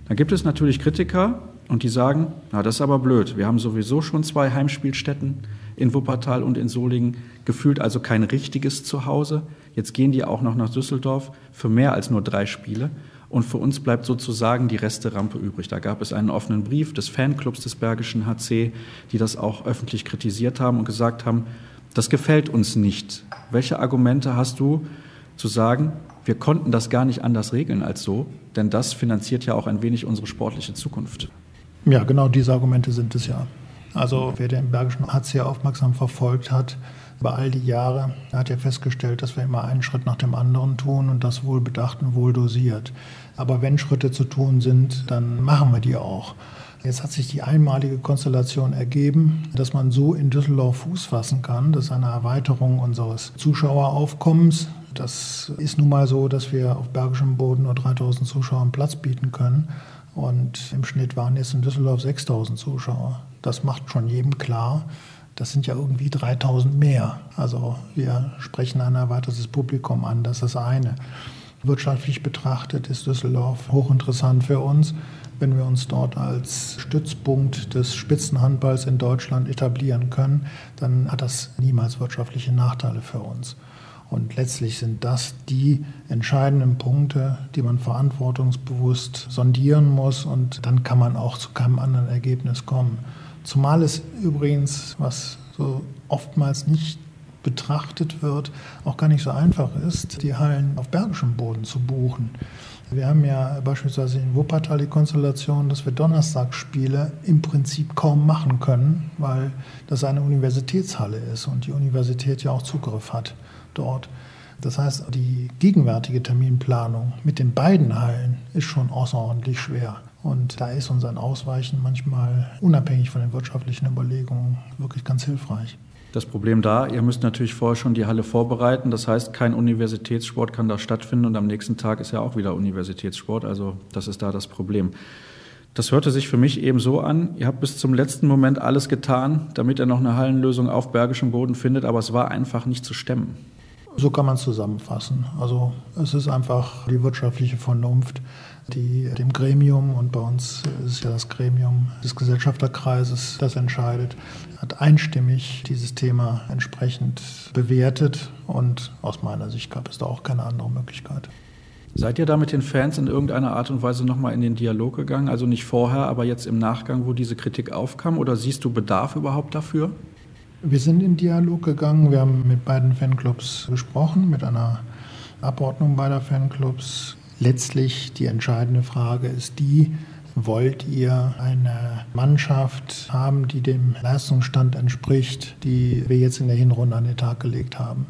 Dann gibt es natürlich Kritiker und die sagen, na, das ist aber blöd. Wir haben sowieso schon zwei Heimspielstätten in Wuppertal und in Solingen, gefühlt also kein richtiges Zuhause. Jetzt gehen die auch noch nach Düsseldorf für mehr als nur drei Spiele. Und für uns bleibt sozusagen die Resterampe übrig. Da gab es einen offenen Brief des Fanclubs des Bergischen HC, die das auch öffentlich kritisiert haben und gesagt haben, das gefällt uns nicht. Welche Argumente hast du zu sagen, wir konnten das gar nicht anders regeln als so, denn das finanziert ja auch ein wenig unsere sportliche Zukunft. Ja, genau diese Argumente sind es ja. Also wer den Bergischen HC aufmerksam verfolgt hat, über all die Jahre hat ja festgestellt, dass wir immer einen Schritt nach dem anderen tun und das wohl bedacht und wohl dosiert. Aber wenn Schritte zu tun sind, dann machen wir die auch. Jetzt hat sich die einmalige Konstellation ergeben, dass man so in Düsseldorf Fuß fassen kann. Das ist eine Erweiterung unseres Zuschaueraufkommens. Das ist nun mal so, dass wir auf bergischem Boden nur 3000 Zuschauern Platz bieten können. Und im Schnitt waren jetzt in Düsseldorf 6000 Zuschauer. Das macht schon jedem klar, das sind ja irgendwie 3000 mehr. Also wir sprechen ein erweitertes Publikum an, das ist das eine. Wirtschaftlich betrachtet ist Düsseldorf hochinteressant für uns. Wenn wir uns dort als Stützpunkt des Spitzenhandballs in Deutschland etablieren können, dann hat das niemals wirtschaftliche Nachteile für uns. Und letztlich sind das die entscheidenden Punkte, die man verantwortungsbewusst sondieren muss. Und dann kann man auch zu keinem anderen Ergebnis kommen. Zumal es übrigens, was so oftmals nicht betrachtet wird, auch gar nicht so einfach ist, die Hallen auf bergischem Boden zu buchen. Wir haben ja beispielsweise in Wuppertal die Konstellation, dass wir Donnerstagsspiele im Prinzip kaum machen können, weil das eine Universitätshalle ist und die Universität ja auch Zugriff hat dort. Das heißt, die gegenwärtige Terminplanung mit den beiden Hallen ist schon außerordentlich schwer. Und da ist uns ein Ausweichen manchmal unabhängig von den wirtschaftlichen Überlegungen wirklich ganz hilfreich. Das Problem da, ihr müsst natürlich vorher schon die Halle vorbereiten. Das heißt, kein Universitätssport kann da stattfinden und am nächsten Tag ist ja auch wieder Universitätssport. Also das ist da das Problem. Das hörte sich für mich eben so an, ihr habt bis zum letzten Moment alles getan, damit ihr noch eine Hallenlösung auf bergischem Boden findet, aber es war einfach nicht zu stemmen. So kann man es zusammenfassen. Also es ist einfach die wirtschaftliche Vernunft, die dem Gremium, und bei uns ist ja das Gremium des Gesellschafterkreises, das entscheidet, hat einstimmig dieses Thema entsprechend bewertet und aus meiner Sicht gab es da auch keine andere Möglichkeit. Seid ihr da mit den Fans in irgendeiner Art und Weise nochmal in den Dialog gegangen? Also nicht vorher, aber jetzt im Nachgang, wo diese Kritik aufkam? Oder siehst du Bedarf überhaupt dafür? Wir sind in Dialog gegangen. Wir haben mit beiden Fanclubs gesprochen, mit einer Abordnung beider Fanclubs. Letztlich die entscheidende Frage ist die, wollt ihr eine Mannschaft haben, die dem Leistungsstand entspricht, die wir jetzt in der Hinrunde an den Tag gelegt haben?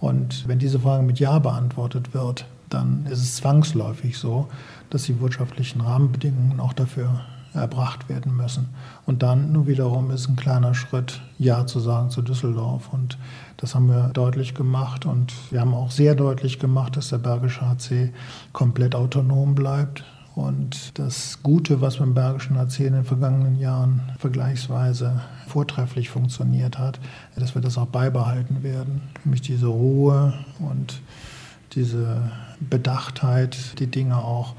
Und wenn diese Frage mit Ja beantwortet wird, dann ist es zwangsläufig so, dass die wirtschaftlichen Rahmenbedingungen auch dafür erbracht werden müssen. Und dann nur wiederum ist ein kleiner Schritt, Ja zu sagen zu Düsseldorf. Und das haben wir deutlich gemacht. Und wir haben auch sehr deutlich gemacht, dass der Bergische HC komplett autonom bleibt. Und das Gute, was beim Bergischen HC in den vergangenen Jahren vergleichsweise vortrefflich funktioniert hat, dass wir das auch beibehalten werden. Nämlich diese Ruhe und diese Bedachtheit, die Dinge auch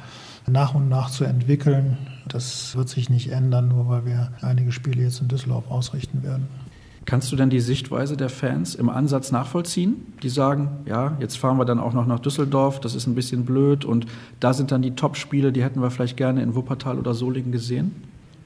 nach und nach zu entwickeln. Das wird sich nicht ändern, nur weil wir einige Spiele jetzt in Düsseldorf ausrichten werden. Kannst du denn die Sichtweise der Fans im Ansatz nachvollziehen? Die sagen, ja, jetzt fahren wir dann auch noch nach Düsseldorf, das ist ein bisschen blöd und da sind dann die Top-Spiele, die hätten wir vielleicht gerne in Wuppertal oder Solingen gesehen?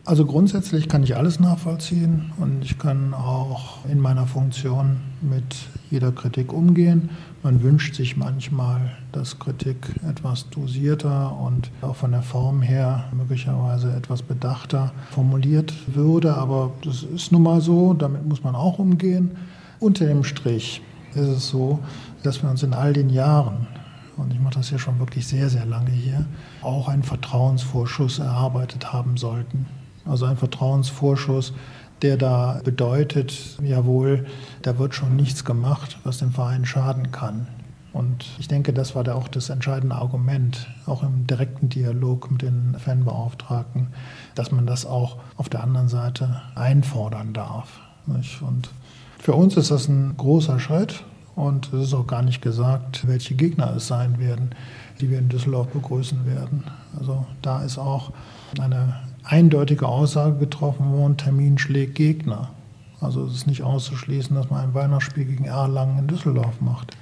Also grundsätzlich kann ich alles nachvollziehen und ich kann auch in meiner Funktion mit jeder Kritik umgehen. Man wünscht sich manchmal, dass Kritik etwas dosierter und auch von der Form her möglicherweise etwas bedachter formuliert würde, aber das ist nun mal so, damit muss man auch umgehen. Unter dem Strich ist es so, dass wir uns in all den Jahren und ich mache das ja schon wirklich sehr, sehr lange hier, auch einen Vertrauensvorschuss erarbeitet haben sollten also ein Vertrauensvorschuss, der da bedeutet, jawohl, da wird schon nichts gemacht, was dem Verein schaden kann. Und ich denke, das war da auch das entscheidende Argument, auch im direkten Dialog mit den Fanbeauftragten, dass man das auch auf der anderen Seite einfordern darf. Und für uns ist das ein großer Schritt und es ist auch gar nicht gesagt, welche Gegner es sein werden, die wir in Düsseldorf begrüßen werden. Also da ist auch eine eindeutige Aussage getroffen worden, Termin schlägt Gegner. Also es ist nicht auszuschließen, dass man ein Weihnachtsspiel gegen Erlangen in Düsseldorf macht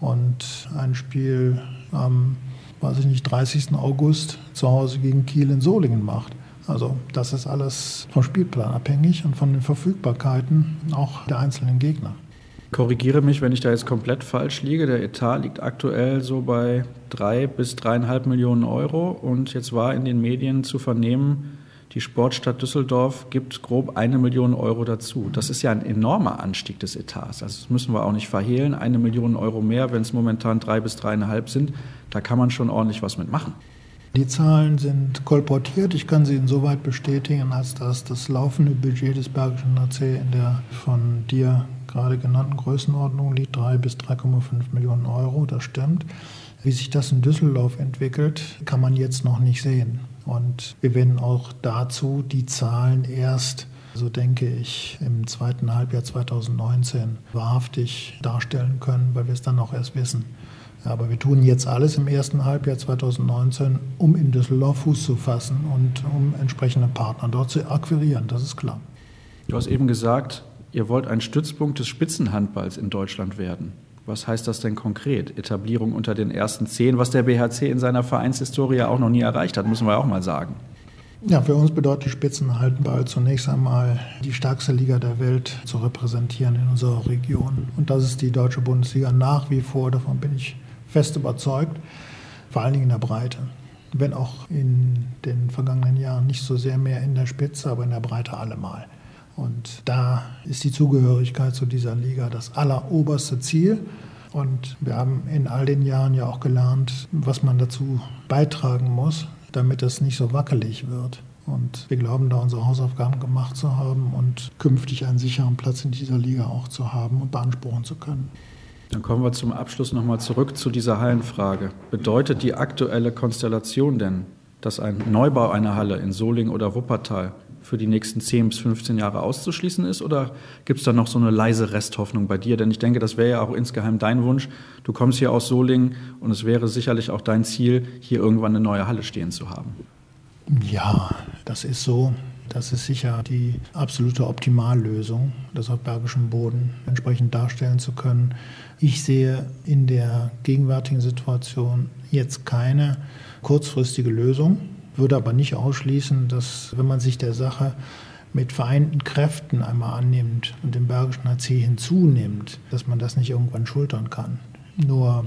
und ein Spiel am, weiß ich nicht, 30. August zu Hause gegen Kiel in Solingen macht. Also das ist alles vom Spielplan abhängig und von den Verfügbarkeiten auch der einzelnen Gegner. Korrigiere mich, wenn ich da jetzt komplett falsch liege. Der Etat liegt aktuell so bei drei bis dreieinhalb Millionen Euro. Und jetzt war in den Medien zu vernehmen, die Sportstadt Düsseldorf gibt grob eine Million Euro dazu. Das ist ja ein enormer Anstieg des Etats. Also das müssen wir auch nicht verhehlen. Eine Million Euro mehr, wenn es momentan drei bis dreieinhalb sind, da kann man schon ordentlich was mitmachen. Die Zahlen sind kolportiert. Ich kann sie insoweit bestätigen, als dass das laufende Budget des Bergischen AC in der von dir gerade genannten Größenordnung liegt, 3 bis 3,5 Millionen Euro, das stimmt. Wie sich das in Düsseldorf entwickelt, kann man jetzt noch nicht sehen. Und wir werden auch dazu die Zahlen erst, so denke ich, im zweiten Halbjahr 2019 wahrhaftig darstellen können, weil wir es dann auch erst wissen. Aber wir tun jetzt alles im ersten Halbjahr 2019, um in Düsseldorf Fuß zu fassen und um entsprechende Partner dort zu akquirieren, das ist klar. Du hast eben gesagt, Ihr wollt ein Stützpunkt des Spitzenhandballs in Deutschland werden. Was heißt das denn konkret? Etablierung unter den ersten zehn, was der BHC in seiner Vereinshistorie auch noch nie erreicht hat, müssen wir auch mal sagen. Ja, für uns bedeutet Spitzenhaltenball zunächst einmal die stärkste Liga der Welt zu repräsentieren in unserer Region. Und das ist die deutsche Bundesliga nach wie vor, davon bin ich fest überzeugt, vor allen Dingen in der Breite. Wenn auch in den vergangenen Jahren nicht so sehr mehr in der Spitze, aber in der Breite allemal. Und da ist die Zugehörigkeit zu dieser Liga das alleroberste Ziel. Und wir haben in all den Jahren ja auch gelernt, was man dazu beitragen muss, damit es nicht so wackelig wird. Und wir glauben, da unsere Hausaufgaben gemacht zu haben und künftig einen sicheren Platz in dieser Liga auch zu haben und beanspruchen zu können. Dann kommen wir zum Abschluss nochmal zurück zu dieser Hallenfrage. Bedeutet die aktuelle Konstellation denn, dass ein Neubau einer Halle in Solingen oder Wuppertal für die nächsten 10 bis 15 Jahre auszuschließen ist? Oder gibt es da noch so eine leise Resthoffnung bei dir? Denn ich denke, das wäre ja auch insgeheim dein Wunsch. Du kommst hier aus Solingen und es wäre sicherlich auch dein Ziel, hier irgendwann eine neue Halle stehen zu haben. Ja, das ist so. Das ist sicher die absolute Optimallösung, das auf bergischem Boden entsprechend darstellen zu können. Ich sehe in der gegenwärtigen Situation jetzt keine kurzfristige Lösung, würde aber nicht ausschließen, dass wenn man sich der Sache mit vereinten Kräften einmal annimmt und den Bergischen HC hinzunimmt, dass man das nicht irgendwann schultern kann. Nur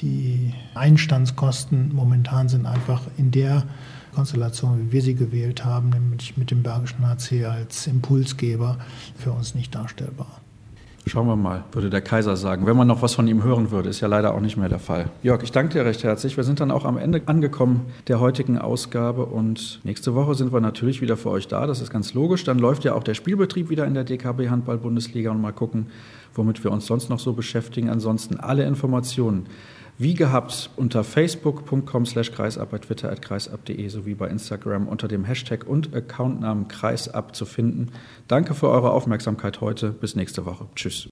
die Einstandskosten momentan sind einfach in der Konstellation, wie wir sie gewählt haben, nämlich mit dem Bergischen HC als Impulsgeber, für uns nicht darstellbar. Schauen wir mal, würde der Kaiser sagen. Wenn man noch was von ihm hören würde, ist ja leider auch nicht mehr der Fall. Jörg, ich danke dir recht herzlich. Wir sind dann auch am Ende angekommen der heutigen Ausgabe und nächste Woche sind wir natürlich wieder für euch da. Das ist ganz logisch. Dann läuft ja auch der Spielbetrieb wieder in der DKB Handball Bundesliga und mal gucken, womit wir uns sonst noch so beschäftigen. Ansonsten alle Informationen wie gehabt unter facebook.com slash kreisab, bei twitter at kreisab.de sowie bei Instagram unter dem Hashtag und Accountnamen kreisab zu finden. Danke für eure Aufmerksamkeit heute. Bis nächste Woche. Tschüss.